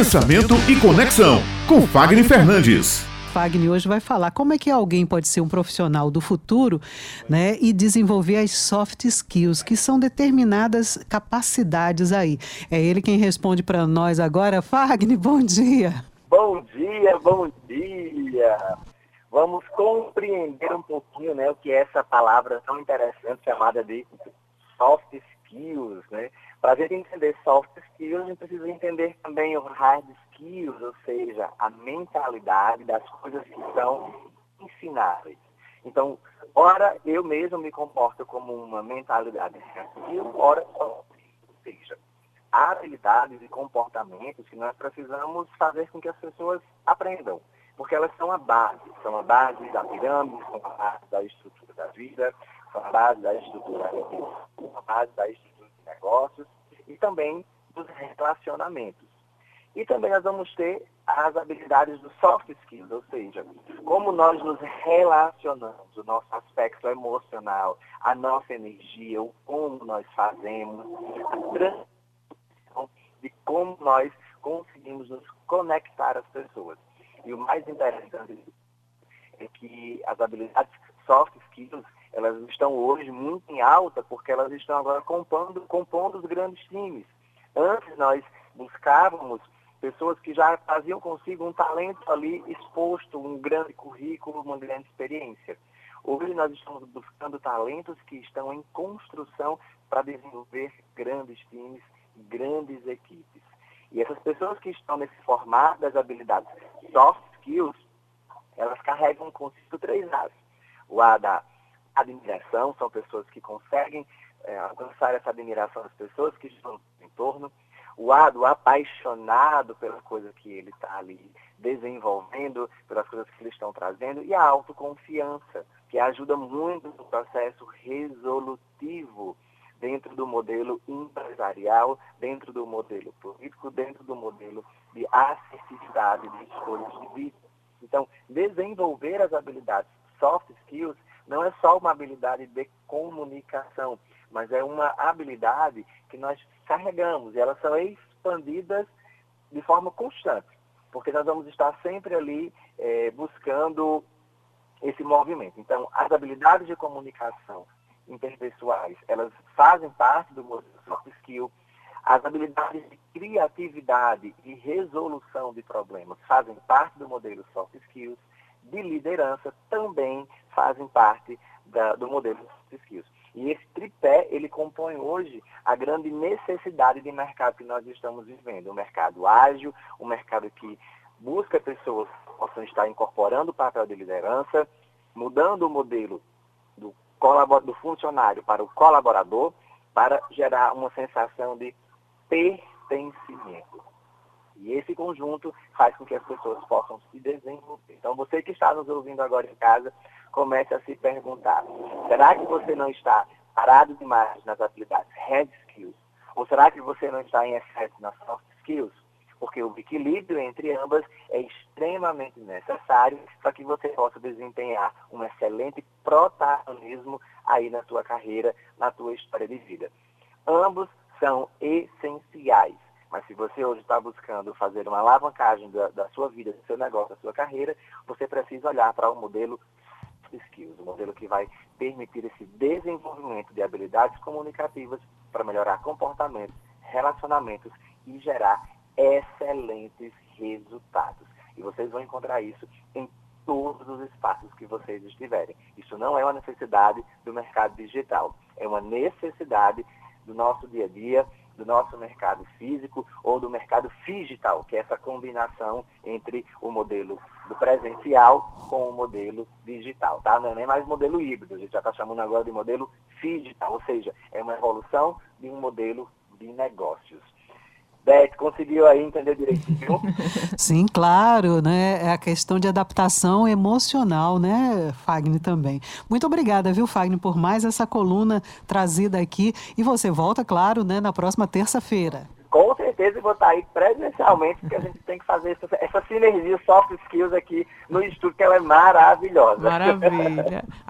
Pensamento e Conexão, com Fagner Fernandes. Fagner hoje vai falar como é que alguém pode ser um profissional do futuro né, e desenvolver as soft skills, que são determinadas capacidades aí. É ele quem responde para nós agora. Fagner, bom dia. Bom dia, bom dia. Vamos compreender um pouquinho né, o que é essa palavra tão interessante chamada de soft skills, né? Para a gente entender soft skills, a gente precisa entender também o hard skills, ou seja, a mentalidade das coisas que são ensináveis. Então, ora eu mesmo me comporto como uma mentalidade skill, ora ou seja, há habilidades e comportamentos que nós precisamos fazer com que as pessoas aprendam, porque elas são a base, são a base da pirâmide, são a base da estrutura da vida, são a base da estrutura, a base da estrutura negócios e também dos relacionamentos. E também nós vamos ter as habilidades do soft skills, ou seja, como nós nos relacionamos, o nosso aspecto emocional, a nossa energia, o como nós fazemos, a transição de como nós conseguimos nos conectar às pessoas. E o mais interessante é que as habilidades soft skills, estão hoje muito em alta porque elas estão agora compondo, compondo os grandes times. Antes nós buscávamos pessoas que já faziam consigo um talento ali exposto, um grande currículo, uma grande experiência. Hoje nós estamos buscando talentos que estão em construção para desenvolver grandes times, grandes equipes. E essas pessoas que estão nesse formato das habilidades soft skills, elas carregam consigo três A's. O A da admiração, são pessoas que conseguem é, alcançar essa admiração das pessoas que estão no entorno. O A do apaixonado pela coisa que ele está ali desenvolvendo, pelas coisas que eles estão trazendo. E a autoconfiança, que ajuda muito no processo resolutivo dentro do modelo empresarial, dentro do modelo político, dentro do modelo de assertividade de escolhas de vida. Então, desenvolver as habilidades soft skills não é só uma habilidade de comunicação, mas é uma habilidade que nós carregamos e elas são expandidas de forma constante, porque nós vamos estar sempre ali é, buscando esse movimento. Então, as habilidades de comunicação interpessoais, elas fazem parte do soft skill. As habilidades de criatividade e resolução de problemas fazem parte do modelo soft skills de liderança também fazem parte da, do modelo de skills. E esse tripé, ele compõe hoje a grande necessidade de mercado que nós estamos vivendo. Um mercado ágil, um mercado que busca pessoas que possam estar incorporando o papel de liderança, mudando o modelo do, do funcionário para o colaborador, para gerar uma sensação de pertencimento. E esse conjunto faz com que as pessoas possam se desenvolver. Então, você que está nos ouvindo agora em casa, comece a se perguntar: será que você não está parado demais nas habilidades hard skills? Ou será que você não está em excesso nas soft skills? Porque o equilíbrio entre ambas é extremamente necessário para que você possa desempenhar um excelente protagonismo aí na tua carreira, na tua história de vida. Ambos são essenciais. Mas se você hoje está buscando fazer uma alavancagem da, da, sua vida, do seu negócio, da sua carreira, você precisa olhar para o um modelo skills, o um modelo que vai permitir esse desenvolvimento de habilidades comunicativas para melhorar comportamentos, relacionamentos e gerar excelentes resultados. E vocês vão encontrar isso em todos os espaços que vocês estiverem. Isso não é uma necessidade do mercado digital, é uma necessidade do nosso dia a dia, do nosso mercado físico ou do mercado digital, que é essa combinação entre o modelo do presencial com o modelo digital, tá? Não é nem mais modelo híbrido, a gente já está chamando agora de modelo digital, ou seja, é uma evolução de um modelo de negócios. Conseguiu aí entender direitinho? Sim, claro, né? É a questão de adaptação emocional, né, Fagner também. Muito obrigada, viu, Fagner, por mais essa coluna trazida aqui. E você volta, claro, né, na próxima terça-feira. Com certeza vou estar aí presencialmente, porque a gente tem que fazer essa, essa sinergia soft skills aqui no estúdio, que ela é maravilhosa. Maravilha.